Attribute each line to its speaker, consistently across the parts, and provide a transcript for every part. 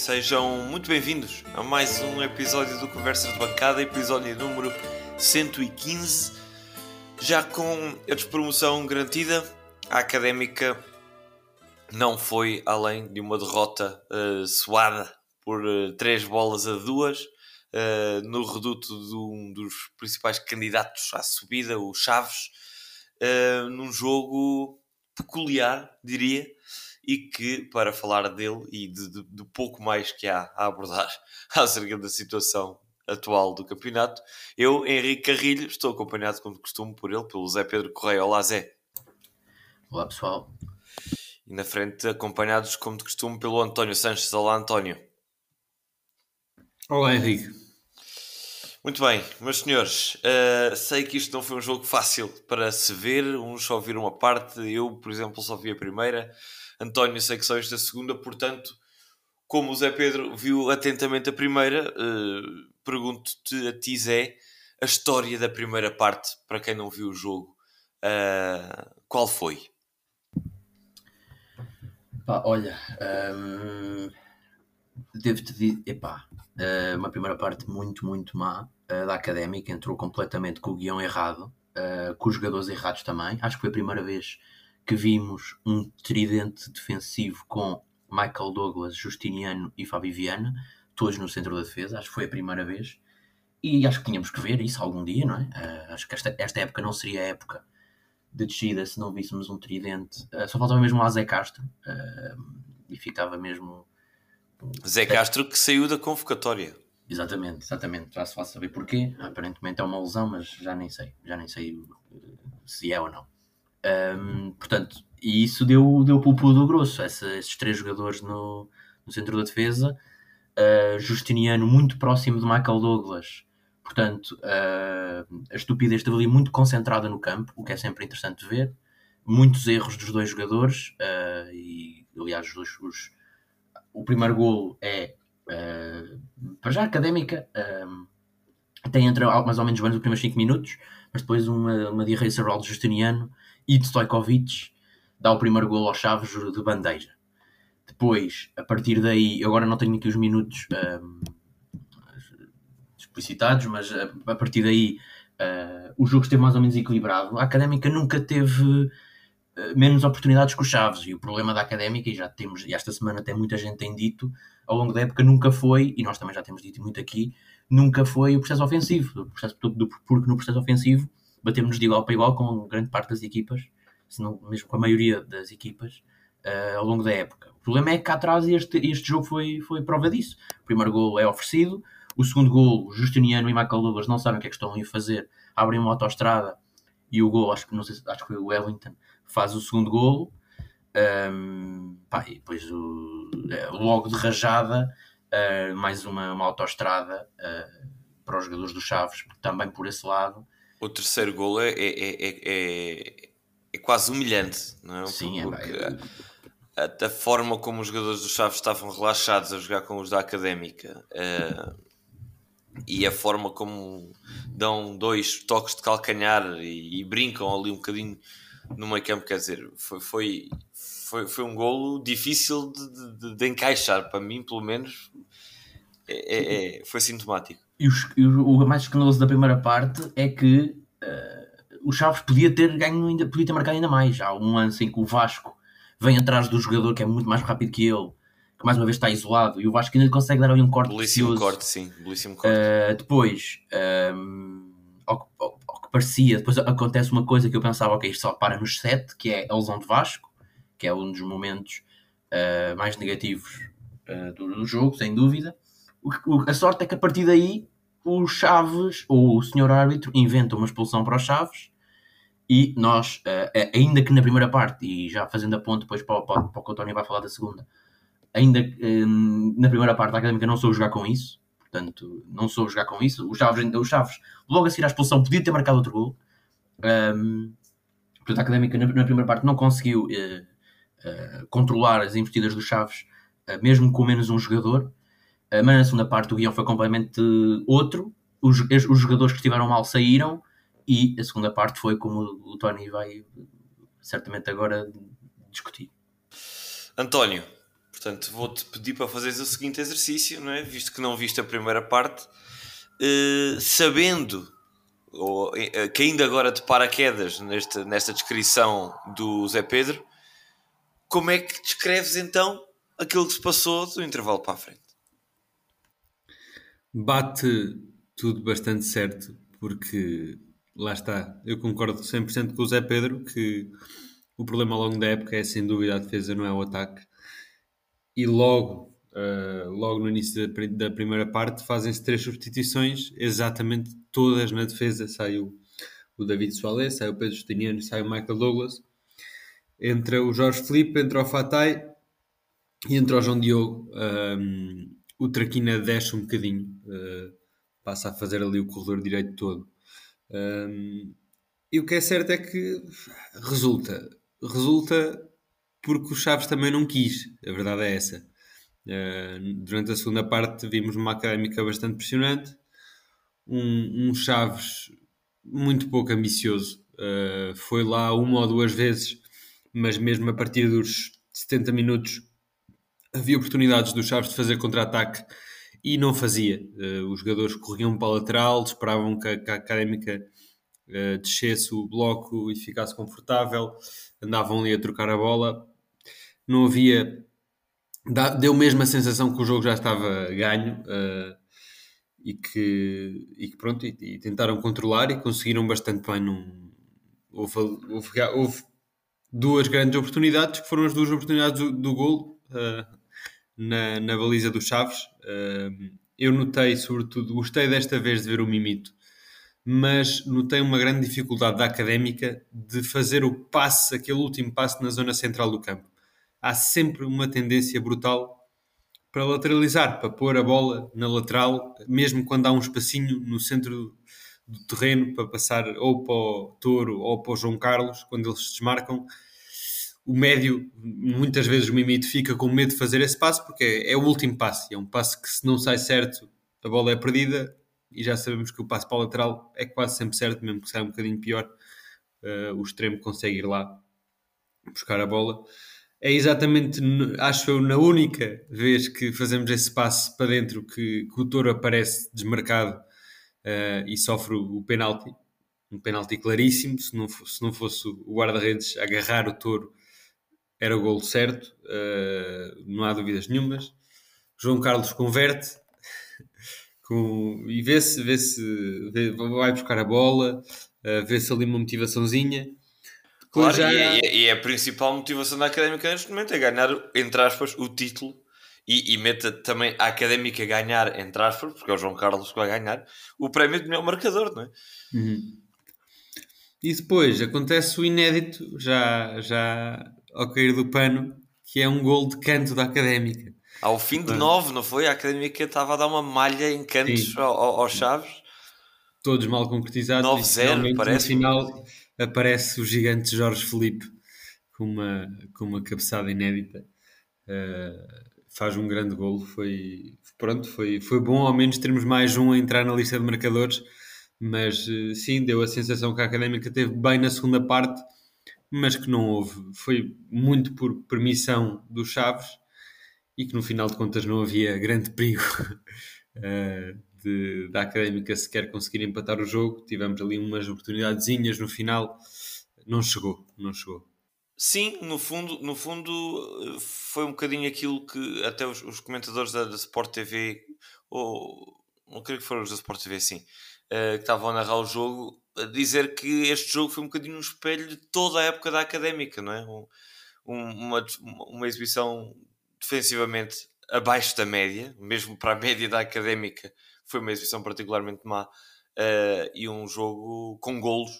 Speaker 1: sejam muito bem-vindos a mais um episódio do Conversas de Bancada, episódio número 115. Já com a despromoção garantida, a académica não foi além de uma derrota uh, suada por uh, três bolas a duas uh, no reduto de um dos principais candidatos à subida, o Chaves, num jogo peculiar, diria e que, para falar dele e de, de, de pouco mais que há a abordar acerca da situação atual do campeonato, eu, Henrique Carrilho, estou acompanhado, como de costume, por ele, pelo Zé Pedro Correia. Olá, Zé.
Speaker 2: Olá, pessoal.
Speaker 1: E na frente, acompanhados, como de costume, pelo António Sanches. Olá, António.
Speaker 3: Olá, Henrique.
Speaker 1: Muito bem, meus senhores, uh, sei que isto não foi um jogo fácil para se ver, uns só viram uma parte, eu, por exemplo, só vi a primeira. António, só esta segunda, portanto, como o Zé Pedro viu atentamente a primeira, uh, pergunto-te a ti, Zé, a história da primeira parte, para quem não viu o jogo, uh, qual foi?
Speaker 2: Pá, olha, um, devo-te dizer, epá, uh, uma primeira parte muito, muito má da académica, entrou completamente com o guião errado, com os jogadores errados também. Acho que foi a primeira vez que vimos um tridente defensivo com Michael Douglas, Justiniano e Fábio Viana, todos no centro da defesa, acho que foi a primeira vez. E acho que tínhamos que ver isso algum dia, não é? Uh, acho que esta, esta época não seria a época de descida se não víssemos um tridente. Uh, só faltava mesmo o Zé Castro uh, e ficava mesmo.
Speaker 1: Zé Castro que saiu da convocatória.
Speaker 2: Exatamente, exatamente. Já se faz saber porquê. Aparentemente é uma lesão, mas já nem sei. Já nem sei se é ou não. Um, portanto, e isso deu, deu pulpo do grosso, essa, esses três jogadores no, no centro da defesa. Uh, Justiniano muito próximo de Michael Douglas, portanto, uh, a estupidez esteve ali muito concentrada no campo, o que é sempre interessante ver. Muitos erros dos dois jogadores, uh, e aliás, os, os, o primeiro golo é para já académica, tem entre mais ou menos bem os primeiros 5 minutos, mas depois uma, uma diarreia cerebral de Justiniano e de Stojkovic dá o primeiro gol aos Chaves de bandeja. Depois, a partir daí, agora não tenho aqui os minutos um, explicitados, mas a, a partir daí uh, o jogo esteve mais ou menos equilibrado. A Académica nunca teve uh, menos oportunidades que os Chaves e o problema da Académica, e já temos, e esta semana até muita gente tem dito, ao longo da época nunca foi, e nós também já temos dito muito aqui, nunca foi o processo ofensivo, o processo, do, porque no processo ofensivo batemos de igual para igual com grande parte das equipas, se não mesmo com a maioria das equipas, uh, ao longo da época. O problema é que cá atrás este, este jogo foi, foi prova disso. O primeiro gol é oferecido, o segundo gol, Justiniano e Michael Douglas não sabem o que é que estão a fazer, abrem uma autoestrada e o gol, acho que, não sei, acho que foi o Wellington, faz o segundo gol. Um, pá, e depois o, é, logo de rajada, uh, mais uma, uma autoestrada uh, para os jogadores do Chaves, também por esse lado
Speaker 1: o terceiro gol é, é, é, é, é quase humilhante, não é?
Speaker 2: Sim,
Speaker 1: Porque é. A, a, forma como os jogadores do Chaves estavam relaxados a jogar com os da Académica uh, e a forma como dão dois toques de calcanhar e, e brincam ali um bocadinho no meio campo, quer dizer, foi, foi, foi, foi um golo difícil de, de, de encaixar, para mim, pelo menos, é, é, é foi sintomático.
Speaker 2: E, os, e o, mais escandaloso da primeira parte é que uh, o Chaves podia ter ganho ainda, podia ter marcado ainda mais. Há um lance em que o Vasco vem atrás do jogador que é muito mais rápido que ele, que mais uma vez está isolado, e o Vasco ainda consegue dar ali um corte
Speaker 1: Belíssimo precioso. corte, sim. Belíssimo corte.
Speaker 2: Uh, depois, um, ao, ao, ao, que parecia, depois acontece uma coisa que eu pensava, ok, isto só para nos 7, que é a lesão de Vasco, que é um dos momentos uh, mais negativos do, do jogo, sem dúvida. O, a sorte é que a partir daí o Chaves, ou o senhor árbitro, inventa uma expulsão para os Chaves e nós, uh, ainda que na primeira parte, e já fazendo a ponte depois para, para, para o que o Tony vai falar da segunda, ainda uh, na primeira parte a Académica não soube jogar com isso, portanto, não soube jogar com isso. O Chaves, o Chaves logo a seguir à expulsão, podia ter marcado outro gol. Um, portanto, a Académica na, na, primeira parte não conseguiu uh, controlar as investidas do Chaves, mesmo com menos um jogador. Mas na segunda parte o guião foi completamente outro. Os, os jogadores que estiveram mal saíram e a segunda parte foi como o Tony vai certamente agora discutir.
Speaker 1: António, Portanto, vou-te pedir para fazeres o seguinte exercício, não é? visto que não viste a primeira parte, uh, sabendo ou, uh, caindo agora de paraquedas nesta, nesta descrição do Zé Pedro, como é que descreves então aquilo que se passou do intervalo para a frente?
Speaker 3: Bate tudo bastante certo, porque lá está, eu concordo 100% com o Zé Pedro que o problema ao longo da época é sem dúvida a defesa, não é o ataque. E logo, uh, logo no início da, da primeira parte, fazem-se três substituições, exatamente todas na defesa. Sai o, David Soares, sai o Pedro Justiniano, sai o Michael Douglas. Entra o Jorge Felipe, entra o Fatai e entra o João Diogo. Um, o Traquina desce um bocadinho, uh, passa a fazer ali o corredor direito todo. Um, e o que é certo é que resulta. Resulta porque o Chaves também não quis, a verdade é essa. Uh, durante a segunda parte vimos uma académica bastante impressionante, um, um Chaves muito pouco ambicioso. Uh, foi lá uma ou duas vezes, mas mesmo a partir dos 70 minutos havia oportunidades do Chaves de fazer contra-ataque e não fazia. Uh, os jogadores corriam para a lateral, esperavam que a, que a Académica uh, descesse o bloco e ficasse confortável, andavam ali a trocar a bola. Não havia. Deu mesmo a sensação que o jogo já estava ganho uh, e, que, e que pronto, e, e, tentaram controlar e conseguiram bastante bem. Num, houve, houve, houve, duas grandes oportunidades que foram as duas oportunidades do, do gol. Uh, na, na baliza do Chaves. Eu notei, sobretudo, gostei desta vez de ver o Mimito, mas notei uma grande dificuldade da académica de fazer o passe, aquele último passe na zona central do campo. Há sempre uma tendência brutal para lateralizar, para pôr a bola na lateral, mesmo quando há um espacinho no centro do terreno para passar ou para o Touro ou para o João Carlos, quando eles se desmarcam o médio, muitas vezes o Mimito fica com medo de fazer esse passo porque é, é, o último passo. É um passo que, se não sai certo, a bola é perdida. E já sabemos que o passo para a lateral é quase sempre certo, mesmo que saia um bocadinho pior. Uh, o extremo consegue ir lá buscar a bola. É exatamente, acho eu, na única vez que fazemos esse passo para dentro que, que o Touro aparece desmarcado uh, e sofre o, o penalti. Um penalti claríssimo. Se não, se não fosse o guarda-redes agarrar o Touro era o gol certo, uh, não há dúvidas nenhumas. João Carlos converte com, e vê-se, vê-se, vê, vai buscar a bola, uh, vê-se ali uma motivaçãozinha.
Speaker 1: Claro, já... e, é, e, é, a principal motivação da académica neste momento é ganhar, entre aspas, o título e, e meta também a académica ganhar, entre aspas, porque é o João Carlos que vai ganhar, o prémio de melhor marcador, não é?
Speaker 3: Uhum. E depois acontece o inédito, já, já ao cair do pano, que é um gol de canto da Académica.
Speaker 1: Ao fim de nove, não foi? A Académica estava a dar uma malha em cantos ao, aos Chaves.
Speaker 3: Todos mal concretizados.
Speaker 1: 9-0, parece.
Speaker 3: No final aparece o gigante Jorge Felipe com uma, com uma cabeçada inédita. Uh, faz um grande gol. Foi, pronto, foi, foi bom ao menos termos mais um a entrar na lista de marcadores. Mas uh, sim, deu a sensação que a Académica teve bem na segunda parte mas que não houve. Foi muito por permissão dos Chaves e que no final de contas não havia grande perigo uh, de, da Académica sequer conseguir empatar o jogo. Tivemos ali umas oportunidadezinhas no final, não chegou, não chegou.
Speaker 1: Sim, no fundo, no fundo foi um bocadinho aquilo que até os, os comentadores da, da, Sport TV, ou não creio que foram os da Sport TV, sim, uh, que estavam a narrar o jogo, dizer que este jogo foi um bocadinho um espelho de toda a época da académica, não é? Um, uma, uma exibição defensivamente abaixo da média, mesmo para a média da académica, foi uma exibição particularmente má uh, e um jogo com golos.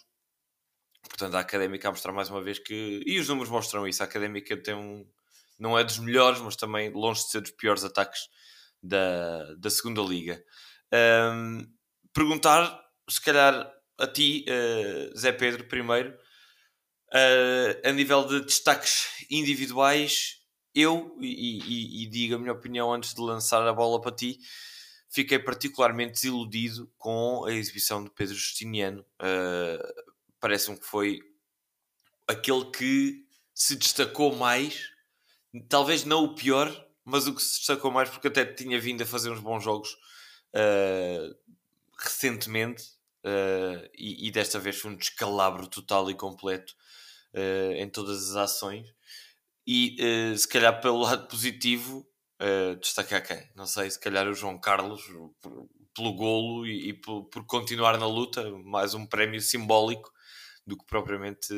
Speaker 1: Portanto, a académica a mostrar mais uma vez que. E os números mostram isso. A académica tem um. Não é dos melhores, mas também longe de ser dos piores ataques da, da segunda liga. Um, perguntar, se calhar, a ti, uh, Zé Pedro, primeiro, uh, a nível de destaques individuais, eu, e, e, e, digo a minha opinião antes de lançar a bola para ti, fiquei particularmente desiludido com a exibição de Pedro Justiniano. Uh, Parece-me que foi aquele que se destacou mais, talvez não o pior, mas o que se destacou mais, porque até tinha vindo a fazer uns bons jogos uh, recentemente, uh, e, e, desta vez foi um descalabro total e completo uh, em todas as ações. E se calhar pelo lado positivo, destacar quem? Não sei, se calhar o João Carlos, por, pelo golo e, e por, por, continuar na luta, mais um prémio simbólico do que propriamente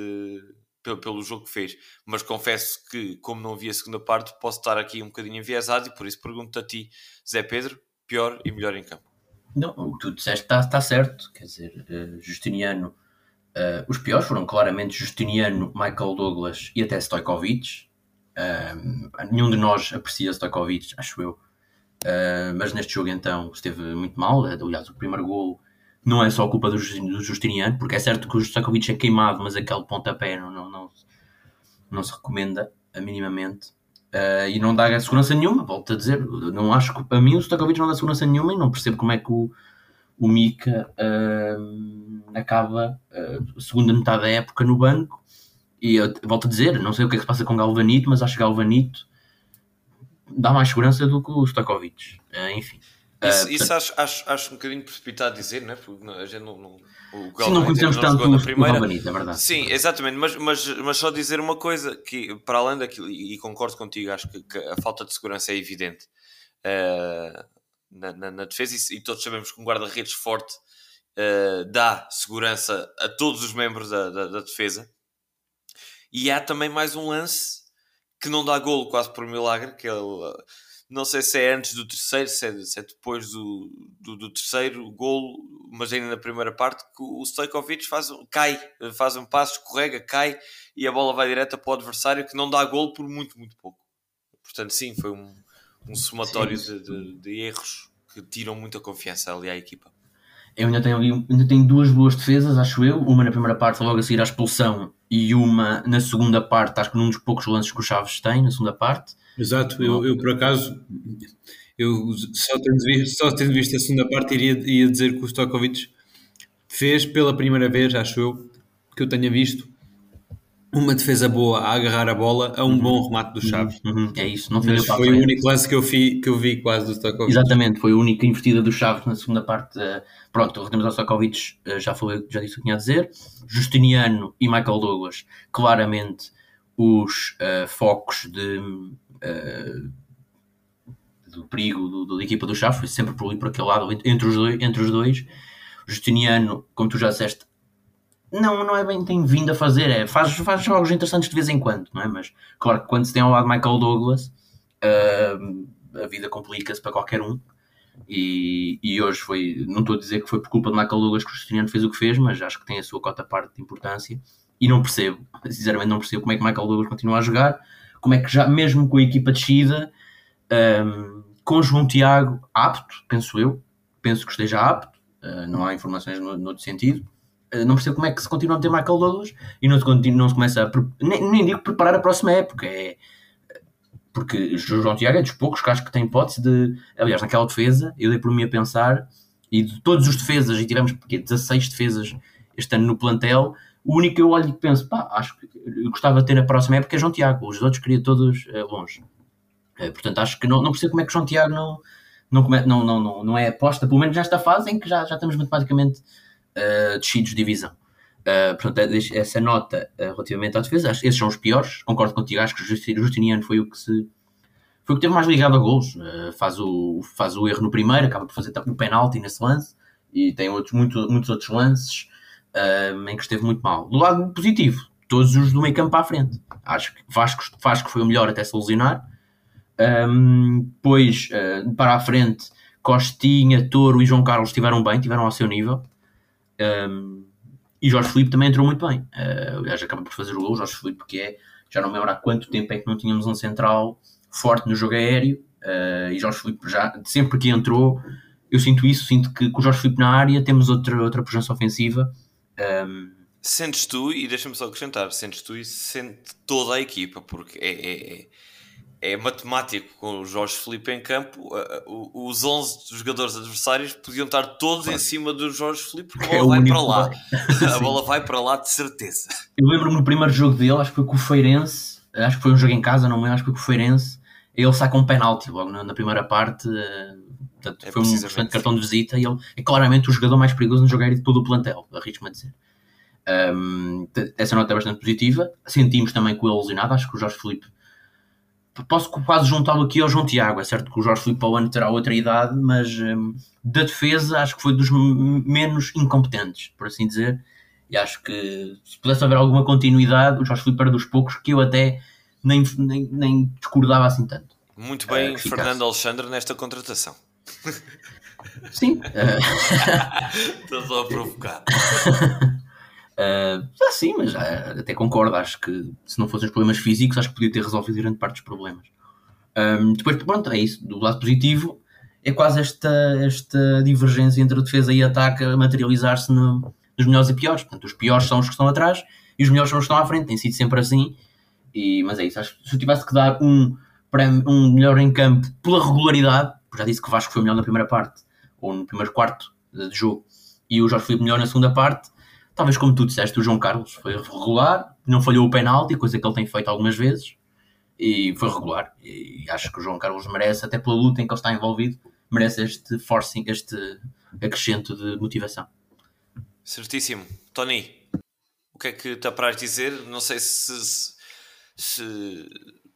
Speaker 1: pelo, pelo jogo que fez. Mas confesso que, como não vi a segunda parte, posso estar aqui um bocadinho enviesado e por isso pergunto a ti, Zé Pedro, pior e melhor em campo.
Speaker 2: Não, o que tu disseste está, está certo. Quer dizer, uh, Justiniano, uh, os piores foram claramente Justiniano, Michael Douglas e até Stojkovic. Uh, nenhum de nós aprecia Stojkovic, acho eu. Mas neste jogo então esteve muito mal. Aliás, o primeiro gol não é só culpa do, do Justiniano, porque é certo que o Stojkovic é queimado, mas aquele pontapé não, não, não, não se recomenda minimamente. Uh, e não dá segurança nenhuma, volto a dizer, não acho que a mim o Stojkovic não dá segurança nenhuma e não percebo como é que o, o Mika uh, acaba uh, segunda metade da época no banco. E eu, volto a dizer, não sei o que é que se passa com Galvanito, mas acho que Galvanito dá mais segurança do que o Stojkovic, enfim.
Speaker 1: Isso, isso acho, acho, acho um bocadinho precipitado dizer, não é? Porque a gente não, não,
Speaker 2: o Sim, não conhecemos tanto o primeira. Galvanito, é verdade.
Speaker 1: Sim, exatamente, mas, mas, mas só dizer uma coisa, que para além daquilo, e concordo contigo, acho que, que a falta de segurança é evidente uh, na, na, na, defesa e, e, todos sabemos que um guarda-redes forte uh, dá segurança a todos os membros da, da, da defesa. E há também mais um lance que não dá golo quase por milagre, que ele não sei se é antes do terceiro, se é, se é depois do, do, do, terceiro golo, mas ainda na primeira parte, que o Stojkovic faz, cai, faz um passo, escorrega, cai e a bola vai direta para o adversário que não dá golo por muito, muito pouco. Portanto, sim, foi um, um somatório de, de, de, erros que tiram muita confiança ali à equipa.
Speaker 2: Eu ainda tenho, ainda tenho duas boas defesas, acho eu. Uma na primeira parte, logo a seguir à expulsão, e uma na segunda parte, acho que num dos poucos lances que o Chaves tem, na segunda parte.
Speaker 3: Exato, eu, eu por acaso, eu só tendo, visto, só tendo visto a segunda parte, iria, ia dizer que o Stokovic fez pela primeira vez, acho eu, que eu tenha visto, uma defesa boa a agarrar a bola a um uhum. bom remate do Chaves.
Speaker 2: Uhum. uhum. É isso, não
Speaker 3: Mas foi o único lance que eu, vi, que eu vi quase do Stokovic.
Speaker 2: Exatamente, foi a única invertida do Chaves na segunda parte. Uh, pronto, relativamente ao Stokovic, uh, já, falei, já disse o que tinha a dizer. Justiniano e Michael Douglas, claramente os uh, focos de uh, do perigo do, do, da equipa do Chaves, foi sempre por ali por aquele lado, entre os dois. Entre os dois. Justiniano, como tu já disseste, não, não é bem tem vindo a fazer, é, faz, faz jogos interessantes de vez em quando, não é? Mas claro que quando se tem ao lado Michael Douglas, uh, a vida complica-se para qualquer um. E, e hoje foi, não estou a dizer que foi por culpa de Michael Douglas que o Justiniano fez o que fez, mas acho que tem a sua cota parte de importância. E não percebo, sinceramente, não percebo como é que Michael Douglas continua a jogar como é que já, mesmo com a equipa descida, um, com João Tiago apto, penso eu, penso que esteja apto, uh, não há informações no, no outro sentido. Uh, não percebo como é que se continua a ter Michael Douglas e não se, não se começa a. Nem, nem digo preparar a próxima época, é, porque João Tiago é dos poucos que acho que tem hipótese de. Aliás, naquela defesa, eu dei por mim a pensar, e de todos os defesas, e tivemos porque, 16 defesas este ano no plantel, o único que eu olho e penso, pá, acho que gostava de ter na próxima época é João Tiago, os outros queria todos uh, longe. Uh, portanto, acho que não, não percebo como é que João Tiago não, não, não, não, não, não é aposta, pelo menos nesta fase em que já, já estamos matematicamente descidos de divisão. Uh, portanto, é essa nota uh, relativamente à defesa, esses são os piores. Concordo contigo, acho que o Justiniano foi o que se foi o que teve mais ligado a gols. Uh, faz, o, faz o erro no primeiro, acaba por fazer o penalti nesse lance e tem outros, muito, muitos outros lances em que esteve muito mal. Do lado positivo, todos os do meio campo à frente. Acho que Vasco, Vasco foi o melhor até se lesionar. Um, uh, para a frente, Costinha, Toro e João Carlos estiveram bem, estiveram ao seu nível. Um, e Jorge Felipe também entrou muito bem. Uh, aliás, acaba por fazer o gol, Jorge Felipe, porque é, já não me lembro há quanto tempo é que não tínhamos um central forte no jogo aéreo. Uh, e Jorge Felipe, já, sempre que entrou, eu sinto isso, sinto que com o Jorge Felipe na área temos outra, outra presença ofensiva um...
Speaker 1: Sentes tu, e deixa-me só acrescentar, sentes tu e sente toda a equipa, porque é, é, é, é matemático com o Jorge Felipe em campo. Os 11 jogadores adversários podiam estar todos em cima do Jorge Felipe, porque a bola é vai para lá. a bola vai para lá de certeza.
Speaker 2: Eu lembro-me no primeiro jogo dele, acho que foi com o Feirense, acho que foi um jogo em casa, não me lembro, acho que foi com o Feirense. ele saca um penalti logo na, primeira parte. eh, portanto,
Speaker 1: É
Speaker 2: foi um excelente cartão de visita e ele é claramente o jogador mais perigoso no jogo aéreo de todo o plantel, arrisco-me a dizer. Um, essa nota é bastante positiva. Sentimos também que o lesionado, acho que o Jorge Filipe posso quase juntá-lo aqui ao João Tiago. É certo que o Jorge Filipe para o ano terá outra idade, mas hum, da defesa acho que foi dos menos incompetentes, por assim dizer. E acho que se pudesse haver alguma continuidade, o Jorge Filipe era dos poucos que eu até nem, nem, nem discordava assim tanto.
Speaker 1: Muito
Speaker 2: É,
Speaker 1: bem,
Speaker 2: eficaz.
Speaker 1: Fernando Alexandre, nesta contratação.
Speaker 2: Sim,
Speaker 1: Estou só a provocar.
Speaker 2: Uh, ah, sim, mas ah, até concordo. Acho que se não fossem os problemas físicos, acho que podia ter resolvido grande parte dos problemas. Um, depois, pronto, é isso. Do lado positivo, é quase esta, esta divergência entre a defesa e ataque a materializar-se no- nos melhores e piores. Portanto, os piores são os que estão atrás e os melhores são os que estão à frente. Tem sido sempre assim. E, mas é isso. Acho que se eu tivesse que dar um, um melhor em campo pela regularidade, já disse que o Vasco foi melhor na primeira parte, ou no primeiro quarto de jogo, e o Jorge Filipe melhor na segunda parte, talvez como tu disseste, o João Carlos foi regular, não falhou o penalti, coisa que ele tem feito algumas vezes, e foi regular. E acho que o João Carlos merece, até pela luta em que ele está envolvido, merece este forcing, este acrescento de motivação.
Speaker 1: Certíssimo. Tony, o que é que te apraz dizer? Não sei se, se, se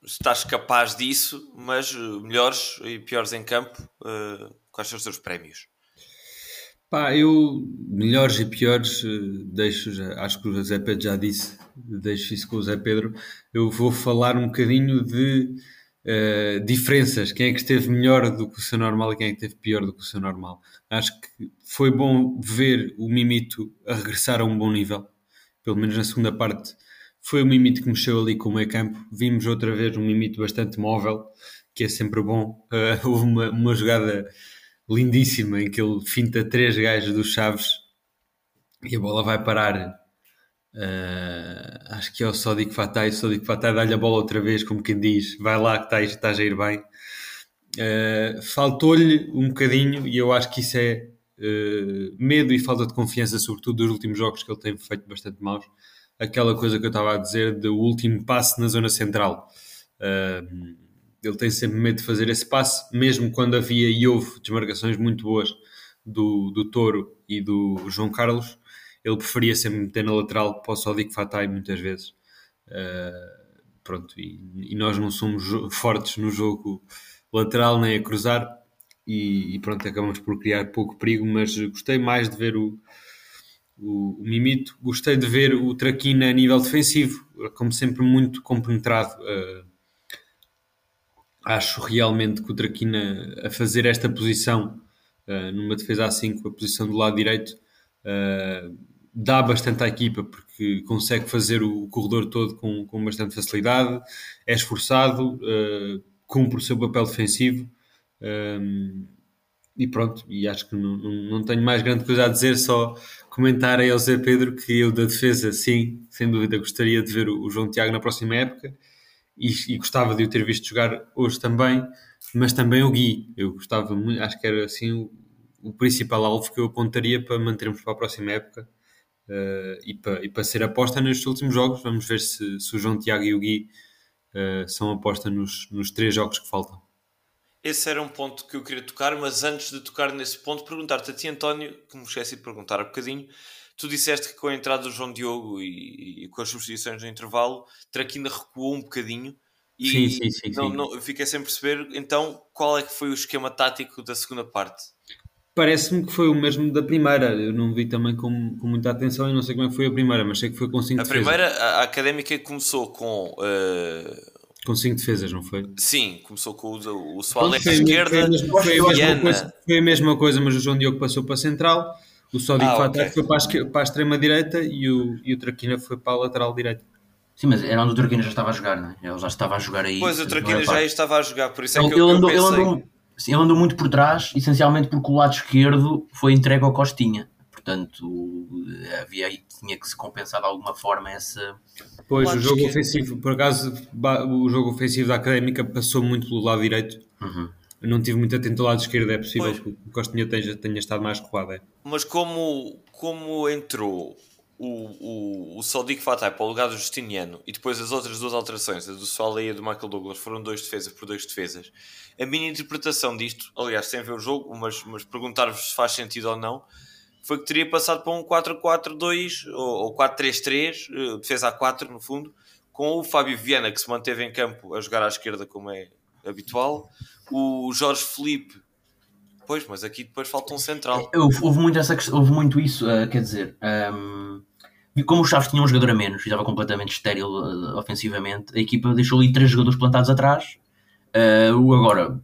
Speaker 1: estás capaz disso, mas uh, melhores e piores em campo, uh, quais são os teus prémios?
Speaker 3: Pá, eu, melhores e piores, eh, deixo, já, acho que o José Pedro já disse, deixo isso com o José Pedro. Eu vou falar um bocadinho de eh, diferenças. Quem é que esteve melhor do que o seu normal e quem é que esteve pior do que o seu normal. Acho que foi bom ver o Mimito a regressar a um bom nível, pelo menos na segunda parte. Foi o Mimito que mexeu ali com o meio campo. Vimos outra vez um Mimito bastante móvel, que é sempre bom. Eh, houve uma, uma jogada lindíssima em que ele finta três gajos dos Chaves e a bola vai parar. eh, acho que é o Sodic Fatai. O Sodic Fatai dá-lhe a bola outra vez, como quem diz: vai lá que estás, estás a ir bem. Eh, Faltou-lhe um bocadinho, e eu acho que isso é eh, medo e falta de confiança, sobretudo dos últimos jogos que ele tem feito bastante maus. Aquela coisa que eu estava a dizer do último passe na zona central. Eh, ele tem sempre medo de fazer esse passe, mesmo quando havia e houve desmarcações muito boas do, do Toro e do João Carlos, ele preferia sempre meter na lateral para o Sodic Fatai muitas vezes. Uh, pronto, e, e, nós não somos fortes no jogo lateral nem a cruzar e, e, pronto, acabamos por criar pouco perigo, mas gostei mais de ver o, o, o Mimito, gostei de ver o Traquina a nível defensivo, como sempre muito compenetrado. Uh, acho realmente que o Traquina a fazer esta posição uh, numa defesa A5, a posição do lado direito, uh, dá bastante à equipa porque consegue fazer o corredor todo com, com bastante facilidade, é esforçado, uh, cumpre o seu papel defensivo um, e pronto, e acho que não, não, não, tenho mais grande coisa a dizer, só comentar aí ao Zé Pedro que eu da defesa, sim, sem dúvida gostaria de ver o João Tiago na próxima época e, e, gostava de o ter visto jogar hoje também, mas também o Gui. Eu gostava muito, acho que era assim o, o principal alvo que eu apontaria para mantermos para a próxima época uh, e, para, e para ser aposta nestes últimos jogos. Vamos ver se, se o João Tiago e o Gui uh, são aposta nos, nos três jogos que faltam.
Speaker 1: Esse era um ponto que eu queria tocar, mas antes de tocar nesse ponto, perguntar-te a ti, António, que me esqueci de perguntar há bocadinho. Tu disseste que com a entrada do João Diogo e, e com as substituições no intervalo, Traquina recuou um bocadinho. E
Speaker 3: sim, sim, sim,
Speaker 1: não,
Speaker 3: sim.
Speaker 1: Não, eu fiquei sem perceber, então, qual é que foi o esquema tático da segunda parte?
Speaker 3: Parece-me que foi o mesmo da primeira. Eu não vi também com, com muita atenção e não sei como é que foi a primeira, mas sei que foi com 5
Speaker 1: A
Speaker 3: defesas.
Speaker 1: primeira, a, a académica começou com. Uh...
Speaker 3: Com 5 defesas, não foi?
Speaker 1: Sim, começou com o, o Soalek à esquerda,
Speaker 3: foi, a mesma, foi, a mesma coisa, foi a mesma coisa, mas o João Diogo passou para a central, o Sódio
Speaker 1: Ah,
Speaker 3: Fatai
Speaker 1: ok.
Speaker 3: foi para a, para a extrema direita e o, e o Traquina foi para a lateral direita.
Speaker 2: Sim, mas era onde o Traquina já estava a jogar, não é? Ele já estava a jogar aí.
Speaker 1: Pois o
Speaker 2: na
Speaker 1: Traquina já estava a jogar, por isso é
Speaker 2: Ele,
Speaker 1: que
Speaker 2: ele
Speaker 1: eu, eu
Speaker 2: andou, ele,
Speaker 1: pensei.
Speaker 2: andou, sim, ele andou muito por trás, essencialmente porque o lado esquerdo foi entregue ao Costinha. Portanto, havia aí, tinha que se compensar de alguma forma essa.
Speaker 3: Pois,
Speaker 1: Lado
Speaker 3: o jogo
Speaker 1: esquerdo.
Speaker 3: ofensivo, por acaso, o jogo ofensivo da Académica passou muito pelo lado direito.
Speaker 2: Uhum.
Speaker 3: Não tive muito atento ao lado esquerdo, é possível
Speaker 1: Pois.
Speaker 3: que o Costinha tenha, tenha estado mais recuado. É.
Speaker 1: Mas como, como entrou o, o, o Fatah para o lugar do Justiniano e depois as outras duas alterações, a do Soleil e a do Michael Douglas, foram dois defesas por dois defesas. A minha interpretação disto, aliás, sem ver o jogo, mas, mas perguntar-vos se faz sentido ou não, foi que teria passado para um 4-4-2 ou, ou 4-3-3, eh, defesa a 4 no fundo, com o Fábio Viana que se manteve em campo a jogar à esquerda como é habitual, o Jorge Felipe Pois, mas aqui depois falta um central.
Speaker 2: Houve, houve muito, essa, houve muito isso, uh, quer dizer, um, como o Chaves tinha um jogador a menos e estava completamente estéril uh, ofensivamente, a equipa deixou ali três jogadores plantados atrás. Uh, agora,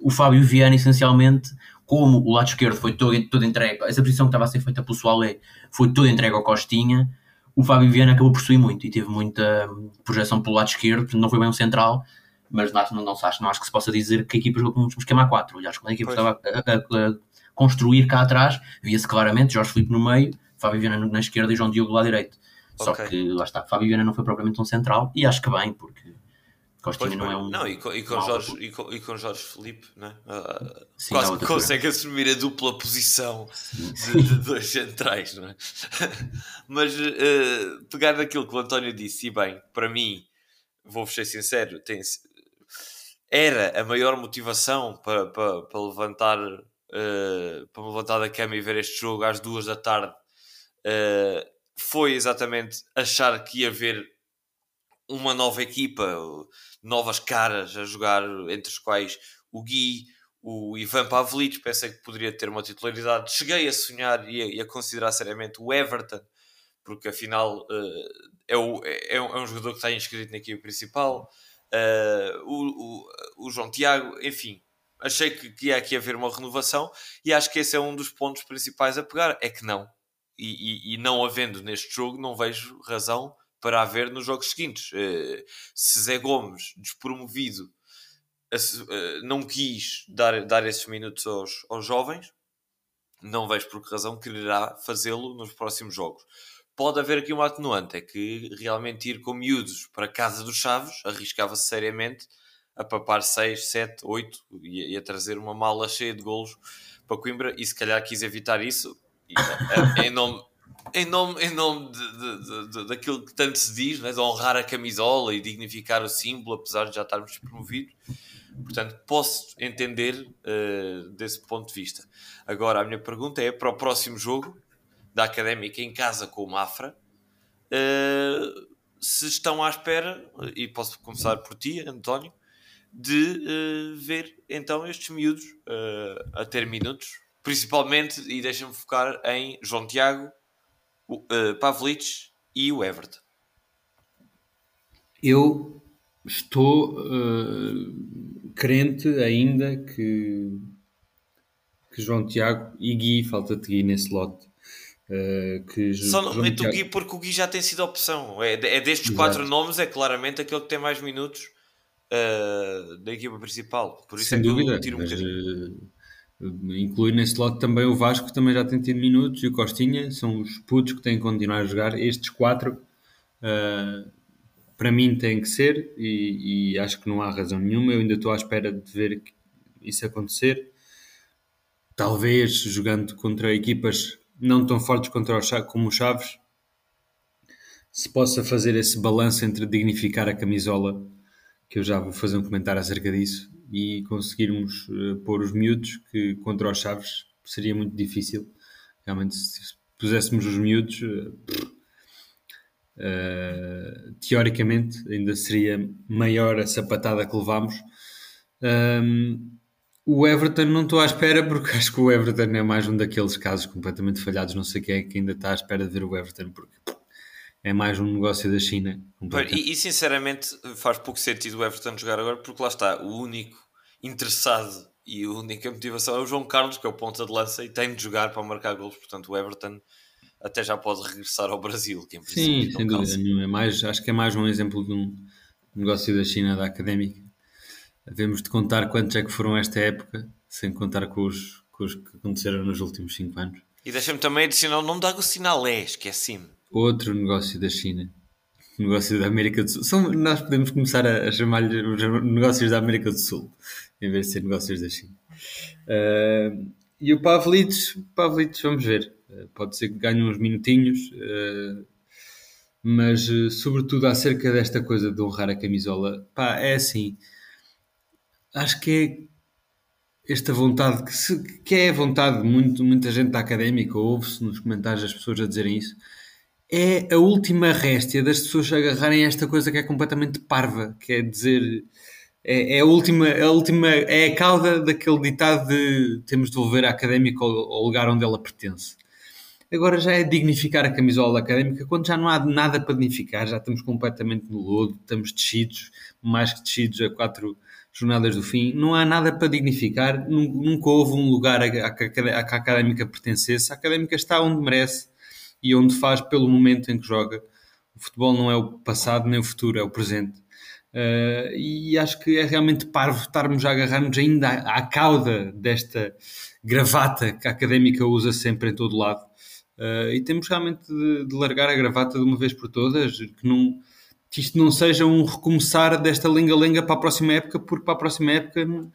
Speaker 2: o Fábio Viana, essencialmente, como o lado esquerdo foi todo, todo entregue, essa posição que estava a ser feita pelo Soalé foi toda entregue ao Costinha, o Fábio Viana acabou por subir muito e teve muita projeção pelo lado esquerdo, não foi bem um central, mas não, não, não, acho, não acho que se possa dizer que a equipa jogou com um esquema a 4. Aliás, quando a equipa pois. estava a, a, a, construir cá atrás, via-se claramente Jorge Filipe no meio, Fábio Viana na esquerda e João Diogo lá direito. Só okay. que lá está, Fábio Viana não foi propriamente um central e acho que bem, porque Costinha não é um.
Speaker 1: Não, e com, e com Jorge, e com, e com Jorge Felipe, né? Uh, sim, quase que consegue assumir a dupla posição de, de, dois centrais, não é? Mas uh, pegar naquilo que o António disse, e bem, para mim, vou-vos ser sincero, tem, era a maior motivação para, para, para levantar uh, para levantar da cama e ver este jogo às duas da tarde uh, foi exatamente achar que ia haver uma nova equipa, novas caras a jogar, entre os quais o Gui, o Ivan Pavlic, pensei que poderia ter uma titularidade. Cheguei a sonhar e a, e a considerar seriamente o Everton, porque afinal uh, é, o, é, é, um, é, um, jogador que está inscrito na equipe principal. Uh, o, o, o, João Tiago, enfim, achei que, que ia aqui haver uma renovação e acho que esse é um dos pontos principais a pegar. É que não, e, e, e não havendo neste jogo, não vejo razão para haver nos jogos seguintes. Uh, se Zé Gomes, despromovido, uh, não quis dar, dar esses minutos aos, aos jovens, não vejo por que razão quererá fazê-lo nos próximos jogos pode haver aqui uma atenuante, é que realmente ir com miúdos para a casa dos Chaves arriscava-se seriamente a papar 6, 7, 8 e a trazer uma mala cheia de golos para Coimbra e se calhar quis evitar isso em nome, em nome, em nome de, de, de, daquilo que tanto se diz, né, de honrar a camisola e dignificar o símbolo, apesar de já estarmos promovidos. Portanto, posso entender uh, desse ponto de vista. Agora, a minha pergunta é para o próximo jogo, da Académica em casa com o Mafra, uh, se estão à espera, e posso começar por ti, António, de uh, ver então estes miúdos uh, a ter minutos, principalmente, e deixa-me focar em João Tiago, uh, e o Everton.
Speaker 3: Eu estou crente ainda que, que João Tiago e Gui, falta-te Gui nesse lote,
Speaker 1: Uh, que Só não meto o Gui porque o Gui já tem sido opção. É, é destes Exato. quatro nomes, é claramente aquele que tem mais minutos uh, da equipa principal. Por isso
Speaker 3: Sem
Speaker 1: é
Speaker 3: dúvida, tiro um mas, uh, inclui nesse lote também o Vasco, que também já tem tido minutos, e o Costinha, são os putos que têm que continuar a jogar. Estes quatro, para mim, têm que ser, e, e, acho que não há razão nenhuma. Eu ainda estou à espera de ver isso acontecer. Talvez jogando contra equipas não tão fortes contra o como o Chaves, se possa fazer esse balanço entre dignificar a camisola, que eu já vou fazer um comentário acerca disso, e conseguirmos uh, pôr os miúdos, que contra os Chaves seria muito difícil. Realmente, se puséssemos os miúdos, uh, teoricamente, ainda seria maior a sapatada que levámos. Um, o Everton não estou à espera porque acho que o Everton é mais um daqueles casos completamente falhados. Não sei quem é que ainda está à espera de ver o Everton porque é mais um negócio da China.
Speaker 1: E, e, sinceramente faz pouco sentido o Everton jogar agora porque lá está o único interessado e a única motivação é o João Carlos, que é o ponta de lança e tem de jogar para marcar gols. Portanto, o Everton até já pode regressar ao Brasil.
Speaker 3: Sim, sem dúvida nenhuma. É mais, acho que é mais um exemplo de um negócio da China da académica Havemos de contar quantos é que foram esta época, sem contar com os, com os que aconteceram nos últimos 5 anos.
Speaker 1: E deixa-me também adicionar o nome de Agostinho Alés, que é assim.
Speaker 3: Outro negócio da China. Negócio da América do Sul. São, nós podemos começar a, a chamar-lhe os negócios da América do Sul, em vez de ser negócios da China. Uh, e o Pavlic, Pavlic, vamos ver. Uh, pode ser que ganhe uns minutinhos, uh, mas sobretudo acerca desta coisa de honrar a camisola, pá, é assim. Acho que é esta vontade, que, se, que é a vontade de muito, muita gente da académica, ouve-se nos comentários as pessoas a dizerem isso, é a última réstia das pessoas agarrarem esta coisa que é completamente parva, que é dizer é, é, a última, a última, é a cauda daquele ditado de temos de devolver a académica ao, ao, lugar onde ela pertence. Agora já é dignificar a camisola académica quando já não há nada para dignificar, já estamos completamente no lodo, estamos descidos, mais que descidos a quatro jornadas do fim, não há nada para dignificar, nunca houve um lugar a, a, a que a académica pertencesse, a académica está onde merece e onde faz pelo momento em que joga. O futebol não é o passado nem o futuro, é o presente. Uh, e acho que é realmente parvo estarmos a agarrar-nos ainda à, à, cauda desta gravata que a académica usa sempre em todo lado. Uh, e temos realmente de, de, largar a gravata de uma vez por todas, que, não, que isto não seja um recomeçar desta lenga-lenga para a próxima época, porque para a próxima época não,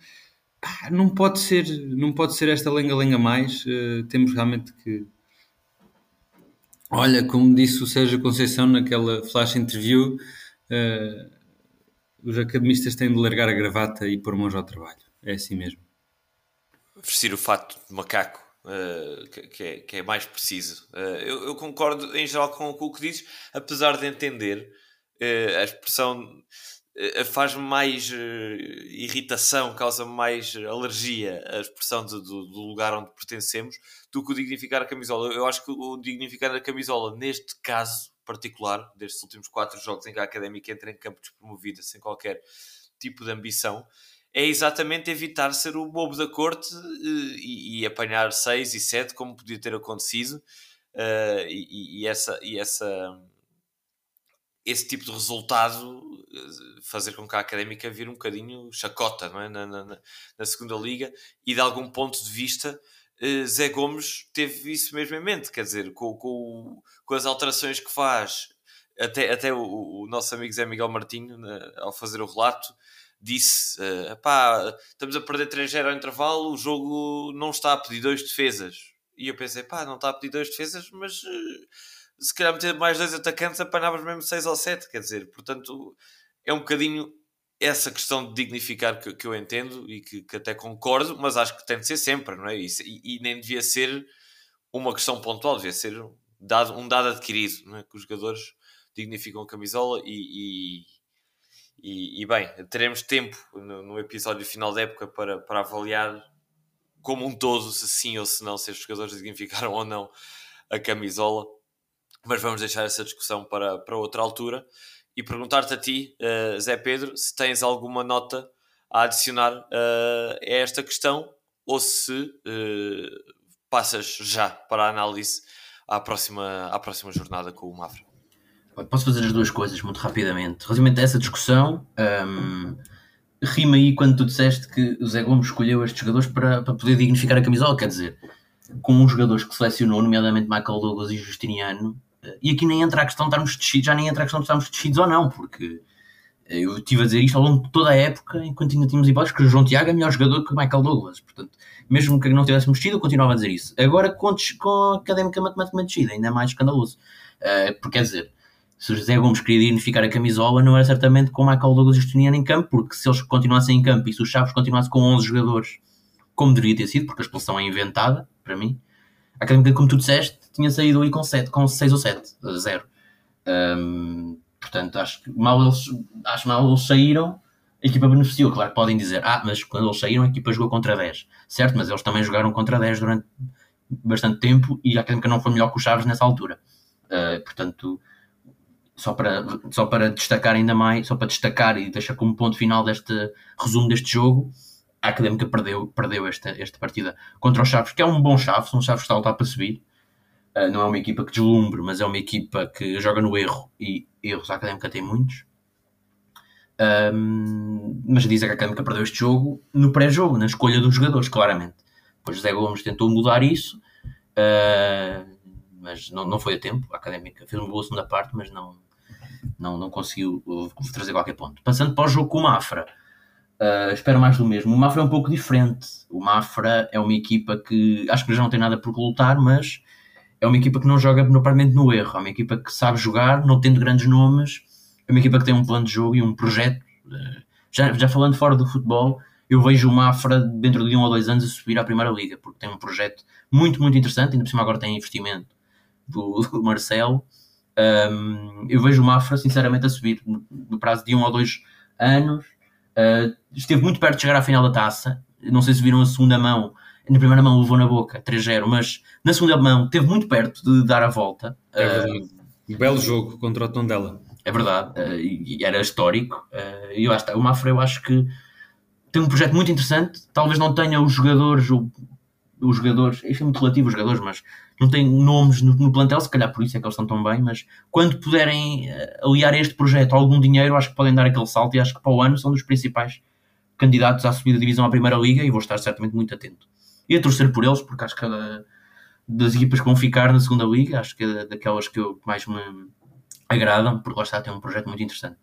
Speaker 3: pá, não pode ser, não pode ser esta lenga-lenga mais. Uh, temos realmente que. Olha, como disse o Sérgio Conceição naquela flash interview, uh, os academistas têm de largar a gravata e pôr mãos ao trabalho. É assim mesmo.
Speaker 1: Vestir o fato de macaco, uh, que, é, que, é, mais preciso. Eu, eu, concordo em geral com, o que dizes, apesar de entender a expressão faz-me mais irritação, causa mais alergia a expressão do, do, do, lugar onde pertencemos do que o dignificar a camisola. Eu acho que o dignificar a camisola, neste caso, particular, destes últimos quatro jogos em que a Académica entra em campo despromovida, sem qualquer tipo de ambição, é exatamente evitar ser o bobo da corte e, e, apanhar 6 e 7, como podia ter acontecido, uh, e, e, essa, e essa, esse tipo de resultado eh, fazer com que a Académica vire um bocadinho chacota não é? na, na, na segunda liga e de algum ponto de vista uh, Zé Gomes teve isso mesmo em mente, quer dizer, com, com, com as alterações que faz, até, até o, o nosso amigo Zé Miguel Martinho, né, ao fazer o relato, disse: uh, pá, estamos a perder 3-0 ao intervalo, o jogo não está a pedir dois defesas. E eu pensei: pá, não está a pedir dois defesas, mas uh, se calhar meter mais dois atacantes apanhavas mesmo 6 ou 7. Quer dizer, portanto, é um bocadinho essa questão de dignificar que, que eu entendo e que, que, até concordo, mas acho que tem de ser sempre, não é? E, e, nem devia ser uma questão pontual, devia ser dado, um dado adquirido, é? Que os jogadores dignificam a camisola e, e, e bem, teremos tempo no, no, episódio final da época para, para avaliar como um todo, se sim ou se não, se os jogadores dignificaram ou não a camisola, mas vamos deixar essa discussão para, para outra altura e perguntar-te a ti, uh, Zé Pedro, se tens alguma nota a adicionar uh, a esta questão ou se uh, passas já para a análise à próxima, à próxima jornada com o Mafra.
Speaker 2: Posso fazer as duas coisas muito rapidamente. Relativamente a essa discussão, um, rima aí quando tu disseste que o Zé Gomes escolheu estes jogadores para, para poder dignificar a camisola, quer dizer, com os jogadores que selecionou, nomeadamente Michael Douglas e Justiniano, e aqui nem entra a questão de estarmos descidos, já nem entra a questão de estarmos descidos ou não, porque eu estive a dizer isto ao longo de toda a época, enquanto ainda tínhamos hipóteses que o João Tiago é melhor jogador que o Michael Douglas. Portanto, mesmo que não tivéssemos descido, eu continuava a dizer isso. Agora, com, com a académica matemática descida, ainda mais escandaloso. Uh, porque quer dizer, se o José Gomes queria identificar a camisola, não era certamente com o Michael Douglas e o em campo, porque se eles continuassem em campo e se o Chaves continuasse com 11 jogadores, como deveria ter sido, porque a expulsão é inventada, para mim, académica, como tu disseste, tinha saído aí com, 7, com 6 ou 7, 0. Um, portanto, acho que mal eles, acho mal eles saíram, a equipa beneficiou. Claro, podem dizer, ah, mas quando eles saíram, a equipa jogou contra 10. Certo, mas eles também jogaram contra 10 durante bastante tempo e a Académica não foi melhor que o Chaves nessa altura. Uh, portanto, só para, só para destacar ainda mais, só para destacar e deixar como ponto final deste resumo deste jogo, a Académica perdeu, perdeu esta, esta partida contra o Chaves, que é um bom Chaves, um Chaves que está a lutar para subir. Uh, não é uma equipa que deslumbre, mas é uma equipa que joga no erro e erros a Académica tem muitos. Um, mas diz que a Académica perdeu este jogo no pré-jogo, na escolha dos jogadores, claramente. Depois José Gomes tentou mudar isso, uh, mas não, não foi a tempo. A Académica fez uma boa segunda parte, mas não, não, não conseguiu trazer qualquer ponto. Passando para o jogo com o Mafra, Uh, espero mais do mesmo. O Mafra é um pouco diferente. O Mafra é uma equipa que acho que já não tem nada por lutar, mas é uma equipa que não joga normalmente no erro, é uma equipa que sabe jogar, não tendo grandes nomes, é uma equipa que tem um plano de jogo e um projeto. Eh, já, já falando fora do futebol, eu vejo o Mafra dentro de um ou dois anos a subir à Primeira Liga, porque tem um projeto muito, muito interessante, ainda por cima agora tem investimento do, do Marcelo. Um, eu vejo o Mafra, sinceramente, a subir no prazo de um ou dois anos. Uh, esteve muito perto de chegar à final da taça. Não sei se viram a segunda mão. Na primeira mão levou na boca 3-0, mas na segunda mão esteve muito perto de dar a volta.
Speaker 3: É verdade. Uh, Belo jogo contra o Tondela.
Speaker 2: É verdade, uh, e era histórico. Uh, o Mafra eu acho que tem um projeto muito interessante. Talvez não tenha os jogadores, ou, os jogadores, isto é muito relativo os jogadores, mas não tem nomes no, no, plantel, se calhar por isso é que eles estão tão bem, mas quando puderem uh, aliar a este projeto algum dinheiro, acho que podem dar aquele salto e acho que para o ano são dos principais candidatos à subida da divisão à Primeira Liga e vou estar certamente muito atento. E a torcer por eles, porque acho que uh, das equipas que vão ficar na segunda Liga, acho que é daquelas que eu, mais me agradam, porque lá está, tem um projeto muito interessante.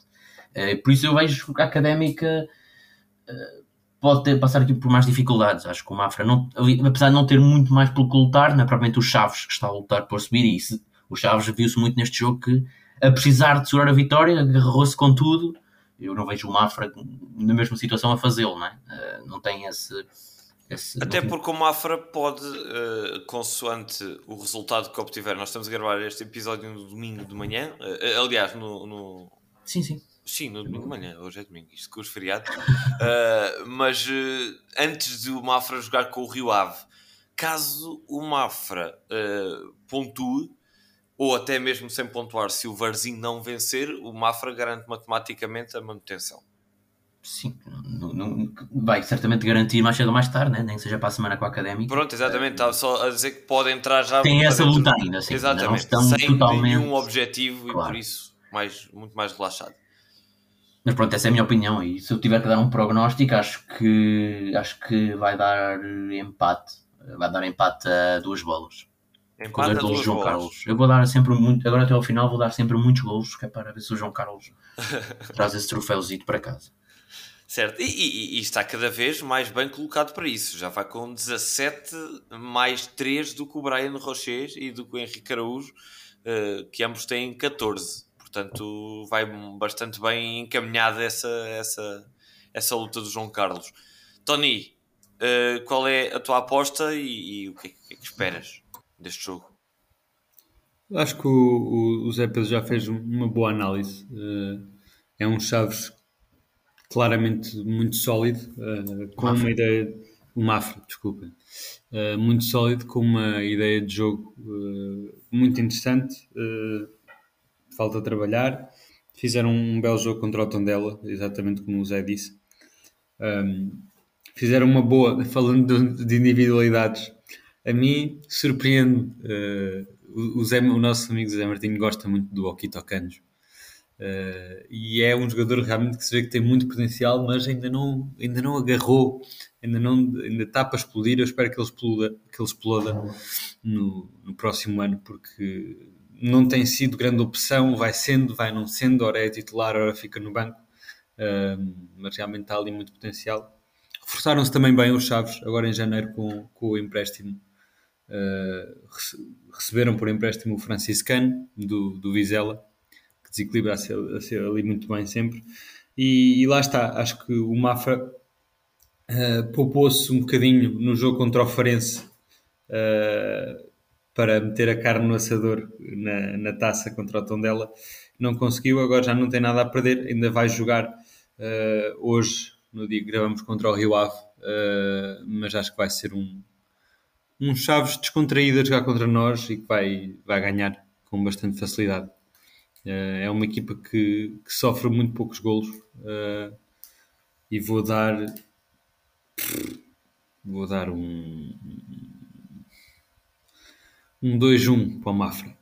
Speaker 2: Uh, por isso eu vejo a Académica pode ter, passar aqui por mais dificuldades. Acho que o Mafra, não, apesar de não ter muito mais pelo que lutar, não é propriamente o Chaves que está a lutar por subir. E isso, o Chaves viu-se muito neste jogo que, a precisar de segurar a vitória, agarrou-se com tudo. Eu não vejo o Mafra na mesma situação a fazê-lo, não é? Uh, não tem esse. esse
Speaker 1: Até
Speaker 2: tem...
Speaker 1: porque o Mafra pode, uh, consoante o resultado que obtiver, nós estamos a gravar este episódio no domingo de manhã, uh, aliás, no, no.
Speaker 2: Sim, sim
Speaker 1: Sim, no domingo de manhã, hoje é domingo, isto com os feriados. Uh, mas uh, antes de o Mafra jogar com o Rio Ave, caso o Mafra uh, pontue, ou até mesmo sem pontuar, se o Varzim não vencer, o Mafra garante matematicamente a manutenção.
Speaker 2: Sim, não, não, vai certamente garantir mais cedo ou mais tarde, né? nem que seja para a semana com a Académica.
Speaker 1: Pronto, exatamente, estava só a dizer que pode entrar já.
Speaker 2: Tem essa luta ainda, sim.
Speaker 1: Exatamente, sem totalmente... nenhum objetivo claro. e por isso mais, muito mais relaxado.
Speaker 2: Mas pronto, essa é a minha opinião. E se eu tiver que dar um prognóstico, acho que acho que vai dar empate. Vai dar empate a duas bolas.
Speaker 1: Empate a duas João bolas. Carlos.
Speaker 2: Eu vou dar sempre muito, agora até ao final vou dar sempre muitos golos, que é para ver se o João Carlos traz esse troféuzito para casa.
Speaker 1: Certo, e, e, e, está cada vez mais bem colocado para isso. Já vai com 17 mais 3 do que o Brian Roches e do que o Henrique Araújo, uh, que ambos têm 14. Portanto, vai bastante bem encaminhada essa, essa, essa luta do João Carlos. Tony, uh, qual é a tua aposta e, e o que é, que é, que esperas deste jogo?
Speaker 3: Acho que o, o, Zé Pedro já fez uma boa análise. Uh, é um Chaves claramente muito sólido, uh, com Mafra. uma ideia. O Mafra, desculpem. Uh, muito sólido, com uma ideia de jogo muito interessante falta trabalhar. Fizeram um belo jogo contra o Tondela, exatamente como o Zé disse. Um, fizeram uma boa, falando de, de individualidades, a mim surpreende. Uh, o, Zé, o nosso amigo Zé Martins gosta muito do Canjo. Uh, e é um jogador realmente que se vê que tem muito potencial, mas ainda não, ainda não agarrou, ainda, não, ainda está para explodir. Eu espero que ele exploda, que ele exploda no, no próximo ano, porque não tem sido grande opção, vai sendo, vai não sendo, ora é titular, ora fica no banco, uh, mas realmente está ali muito potencial. Reforçaram-se também bem os Chaves, agora em janeiro com, com o empréstimo. Uh, receberam por empréstimo o franciscano do, do Vizela, que desequilibra a ser ali muito bem sempre. E, e, lá está, acho que o Mafra uh, poupou-se um bocadinho no jogo contra o Farense. Uh, para meter a carne no assador na, na taça contra o Tondela. Não conseguiu, agora já não tem nada a perder, ainda vai jogar uh, hoje, no dia que gravamos contra o Rio Ave, uh, mas acho que vai ser um, um Chaves descontraído a jogar contra nós e que vai, vai ganhar com bastante facilidade. Uh, é uma equipa que, que, sofre muito poucos golos e vou dar vou dar um um 2-1 para o Mafra.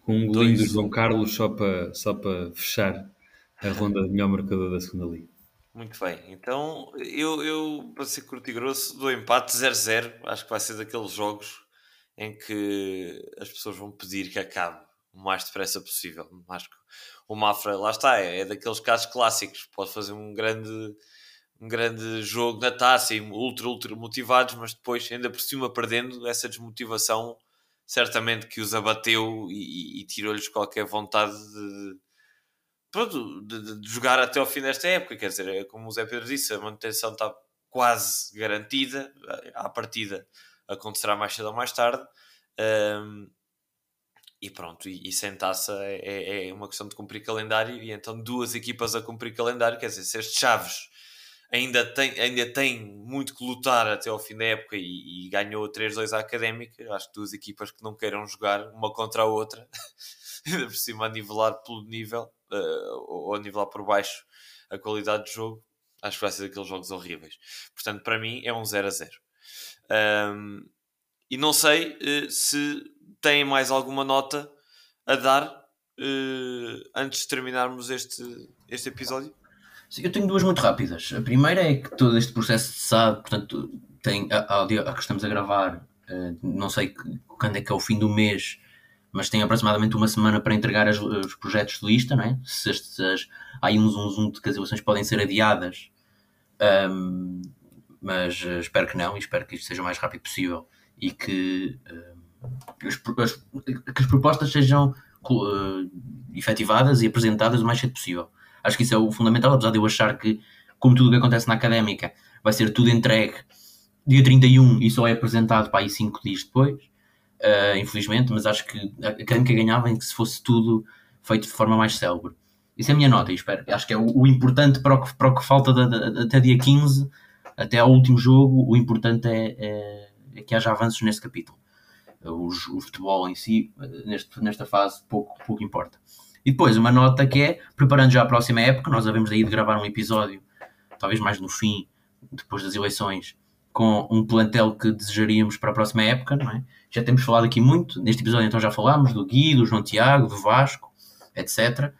Speaker 3: Com um golinho do João Carlos só para, só para fechar a ronda de melhor marcador da segunda liga.
Speaker 1: Muito bem, então eu, eu para ser curto e grosso, do empate 0-0, acho que vai ser daqueles jogos em que as pessoas vão pedir que acabe o mais depressa possível. Acho que o Mafra, lá está, é, é daqueles casos clássicos, pode fazer um grande, um grande jogo na taça e ultra, ultra motivados, mas depois, ainda por cima, perdendo, essa desmotivação certamente que os abateu e, e tirou-lhes qualquer vontade de, pronto, de, de, jogar até ao fim desta época. Quer dizer, é como o Zé Pedro disse, a manutenção está quase garantida. À partida acontecerá mais cedo ou mais tarde. Um, e pronto, e, e sem taça é, é, é, uma questão de cumprir calendário. E então, duas equipas a cumprir calendário, quer dizer, se Chaves ainda tem, ainda tem muito que lutar até ao fim da época e, e ganhou 3-2 à Académica, acho que duas equipas que não queiram jogar uma contra a outra, ainda por cima a nivelar pelo nível, uh, ou a nivelar por baixo a qualidade de jogo, acho que vai ser daqueles jogos horríveis. Portanto, para mim é um 0 a 0. Um, e não sei uh, se têm mais alguma nota a dar uh, antes de terminarmos este, este episódio.
Speaker 2: Eu tenho duas muito rápidas. A primeira é que todo este processo de SAD, portanto, tem, ao dia a que estamos a gravar, uh, não sei quando é que é o fim do mês, mas tem aproximadamente uma semana para entregar as, os projetos de lista, não é? Se estes, há aí uns, uns, um de que as eleições podem ser adiadas, um, mas uh, espero que não e espero que isto seja o mais rápido possível e que, uh, as, que as propostas sejam uh, efetivadas e apresentadas o mais cedo possível. Acho que isso é o fundamental, apesar de eu achar que, como tudo o que acontece na académica, vai ser tudo entregue dia 31 e só é apresentado para aí 5 dias depois, uh, infelizmente, mas acho que a académica ganhava em que se fosse tudo feito de forma mais célebre. Isso é a minha nota, e espero. Acho que é o, o importante para o que, para o que falta de, de, até dia 15, até ao último jogo, o importante é, é, é que haja avanços nesse capítulo. O, o futebol em si, neste, nesta fase, pouco, pouco importa. E depois uma nota que é, preparando já a próxima época, nós havemos daí de gravar um episódio, talvez mais no fim, depois das eleições, com um plantel que desejaríamos para a próxima época, não é? Já temos falado aqui muito, neste episódio então já falámos do Gui, do João Tiago, do Vasco, etc.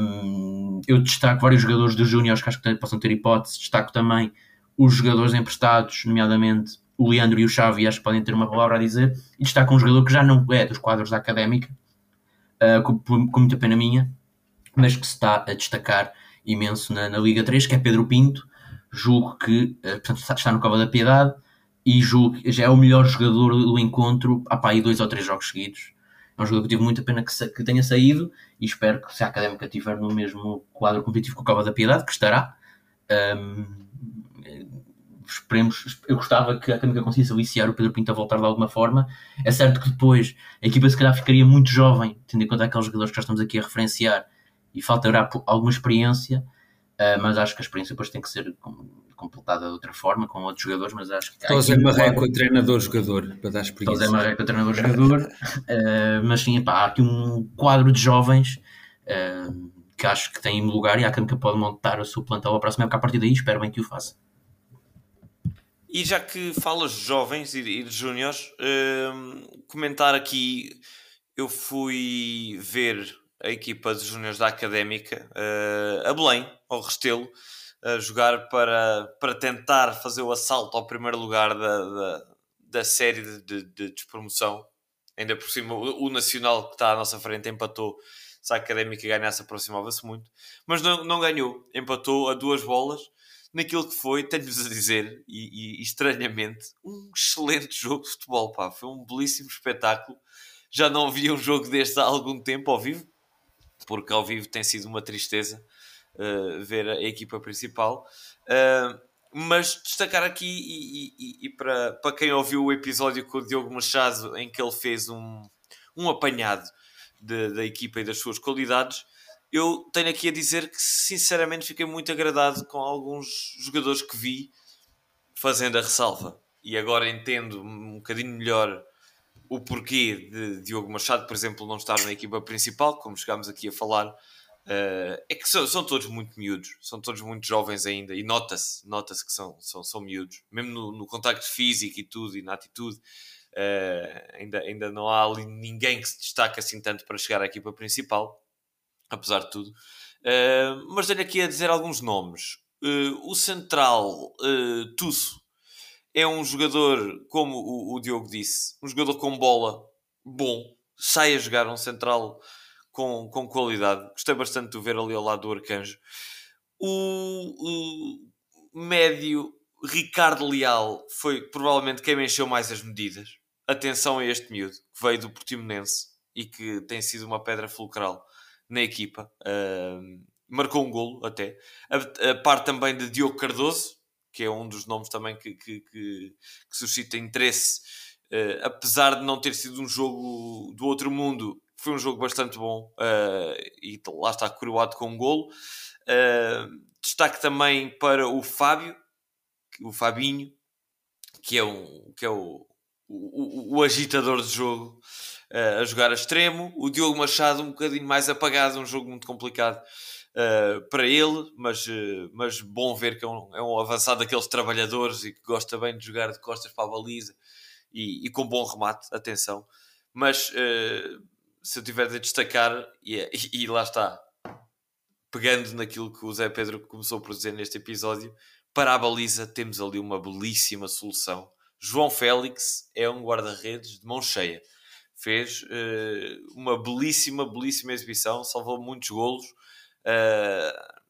Speaker 2: Um, eu destaco vários jogadores dos Júniors que acho que possam ter hipótese, destaco também os jogadores emprestados, nomeadamente o Leandro e o Xavi, acho que podem ter uma palavra a dizer, e destaco um jogador que já não é dos quadros da Académica, uh, com, com, muita pena minha, mas que se está a destacar imenso na, na Liga 3, que é Pedro Pinto. Julgo que uh, portanto, está no Cova da Piedade e julgo que já é o melhor jogador do encontro há pá, aí dois ou três jogos seguidos. É um jogador que tive muita pena que, que, tenha saído e espero que se a Académica estiver no mesmo quadro competitivo com o Cova da Piedade, que estará. Um, esperemos, eu gostava que a Académica conseguisse aliciar o Pedro Pinto a voltar de alguma forma. É certo que depois a equipa se calhar ficaria muito jovem, tendo em conta aqueles jogadores que já estamos aqui a referenciar, e faltará alguma experiência, uh, mas acho que a experiência depois tem que ser completada de outra forma, com outros jogadores, mas acho que...
Speaker 3: José Marreco, treinador-jogador, para dar experiência.
Speaker 2: José Marreco, treinador-jogador, uh, mas sim, epá, há aqui um quadro de jovens uh, que acho que tem lugar e a Académica pode montar o seu plantel a próxima época a partir daí, espero bem que o faça.
Speaker 1: E já que falas de jovens e de júniores, uh, comentar aqui, eu fui ver a equipa de júniores da Académica uh, a Belém, ao Restelo, a jogar para, para tentar fazer o assalto ao primeiro lugar da, da, da série de, de, de, despromoção. Ainda por cima, o, o, Nacional que está à nossa frente empatou. Se a Académica ganhasse, aproximava-se muito. Mas não, não ganhou. Empatou a duas bolas naquilo que foi, tenho-vos a dizer, e, e, estranhamente, um excelente jogo de futebol, pá. Foi um belíssimo espetáculo. Já não vi um jogo deste há algum tempo ao vivo, porque ao vivo tem sido uma tristeza uh, ver a, equipa principal. Uh, mas destacar aqui, e, e, e, para, para quem ouviu o episódio com o Diogo Machado, em que ele fez um, um apanhado de, da equipa e das suas qualidades, eu tenho aqui a dizer que sinceramente fiquei muito agradado com alguns jogadores que vi fazendo a ressalva. E agora entendo um bocadinho melhor o porquê de Diogo Machado, por exemplo, não estar na equipa principal, como chegámos aqui a falar. Uh, é que são, são, todos muito miúdos, são todos muito jovens ainda, e nota-se, nota-se que são, são, são miúdos, mesmo no, no contacto físico e tudo, e na atitude. Uh, ainda, ainda não há ali ninguém que se destaque assim tanto para chegar à equipa principal apesar de tudo. Uh, mas tenho aqui a dizer alguns nomes. Uh, o central uh, Tusso é um jogador, como o, o, Diogo disse, um jogador com bola bom, sai a jogar um central com, com qualidade. Gostei bastante de o ver ali ao lado do Arcanjo. O, o médio Ricardo Leal foi provavelmente quem me encheu mais as medidas. atenção a este miúdo que veio do Portimonense e que tem sido uma pedra fulcral na equipa. Uh, marcou um golo até. A, a parte também de Diogo Cardoso, que é um dos nomes também que, que, que, que suscita interesse, uh, apesar de não ter sido um jogo do outro mundo, foi um jogo bastante bom uh, e lá está coroado com um golo. Uh, destaque também para o Fábio, o Fabinho, que é, um, que é o, o, o agitador de jogo uh, a jogar a extremo. O Diogo Machado um bocadinho mais apagado, um jogo muito complicado uh, para ele, mas, uh, mas bom ver que é um, é um avançado daqueles trabalhadores e que gosta bem de jogar de costas para a baliza e, e com bom remate, atenção. Mas se eu tiver de destacar, e, e, e lá está, pegando naquilo que o Zé Pedro começou por dizer neste episódio, para a baliza temos ali uma belíssima solução. João Félix é um guarda-redes de mão cheia. Fez uh, uma belíssima, belíssima exibição, salvou muitos golos. Uh,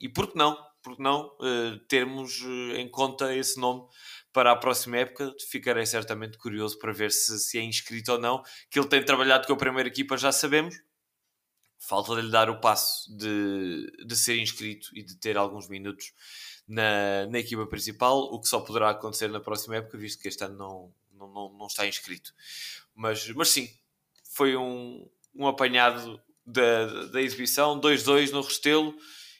Speaker 1: e por que não? Por que não uh, termos em conta esse nome para a próxima época? Ficarei certamente curioso para ver se, se é inscrito ou não. Que ele tem trabalhado com a primeira equipa, já sabemos falta lhe dar o passo de, de ser inscrito e de ter alguns minutos na, na equipa principal, o que só poderá acontecer na próxima época, visto que este ano não, não, não, não está inscrito. Mas, mas sim, foi um, um apanhado da, da exibição, 2-2 no Restelo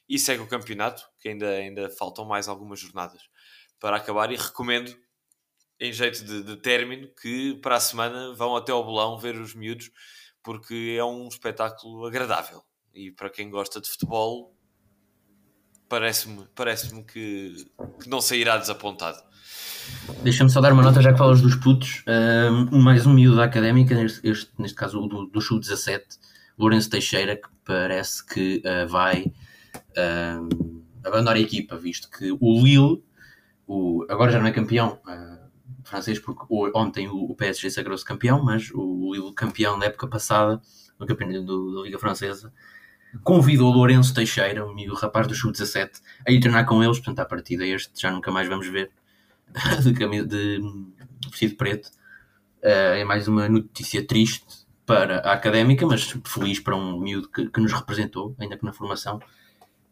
Speaker 1: e segue o campeonato, que ainda, ainda faltam mais algumas jornadas para acabar e recomendo em jeito de, de término que para a semana vão até ao Bolão ver os miúdos porque é um espetáculo agradável. E para quem gosta de futebol parece-me parece que, que não sairá desapontado.
Speaker 2: Deixa-me só dar uma nota, já que falas dos putos. Um, mais um miúdo da académica, neste, este, neste caso do, do Sub-17, Lourenço Teixeira, que parece que uh, vai uh, abandonar a equipa, visto que o Lille, o, agora já não é campeão uh, francês, porque ontem o, o PSG sagrou-se campeão, mas o Lille campeão na época passada, no campeonato da Liga Francesa, convidou o Lourenço Teixeira, amigo rapaz do Sub-17, a ir treinar com eles, portanto, à partida este já nunca mais vamos ver, de, camisa, de vestido preto. Uh, é mais uma notícia triste para a académica, mas feliz para um miúdo que, que nos representou, ainda que na formação,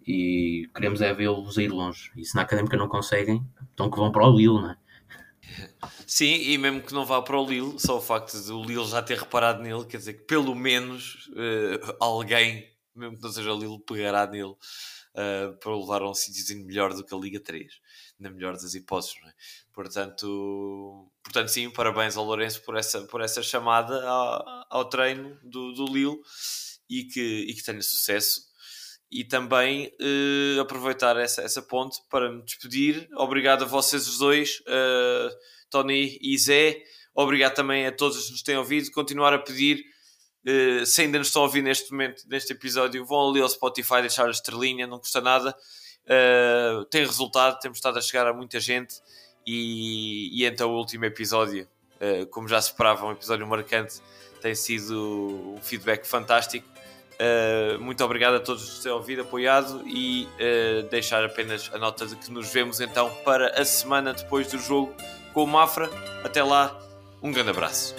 Speaker 2: e queremos é vê-los a ir longe. E se na académica não conseguem, então que vão para o Lille, não é?
Speaker 1: Sim, e mesmo que não vá para o Lille, só o facto de o Lille já ter reparado nele, quer dizer que pelo menos uh, alguém mesmo que não seja Lille, pegará nele uh, para o levar a um sítiozinho melhor do que a Liga 3, na melhor das hipóteses. É? Portanto, portanto, sim, parabéns ao Lourenço por essa, por essa chamada ao, ao treino do, do Lille e que, e que tenha sucesso. E também uh, aproveitar essa, essa ponte para me despedir. Obrigado a vocês os dois, uh, Tony e Zé. Obrigado também a todos que nos têm ouvido. Continuar a pedir Uh, se ainda nos estão a ouvir neste momento, neste episódio, vão ali ao Spotify deixar a estrelinha, não custa nada. Uh, tem resultado, temos estado a chegar a muita gente. E, e então o último episódio, uh, como já se esperava, um episódio marcante, tem sido um feedback fantástico. muito obrigado a todos por terem ouvido, apoiado e deixar apenas a nota de que nos vemos então para a semana depois do jogo com o Mafra. Até lá, um grande abraço.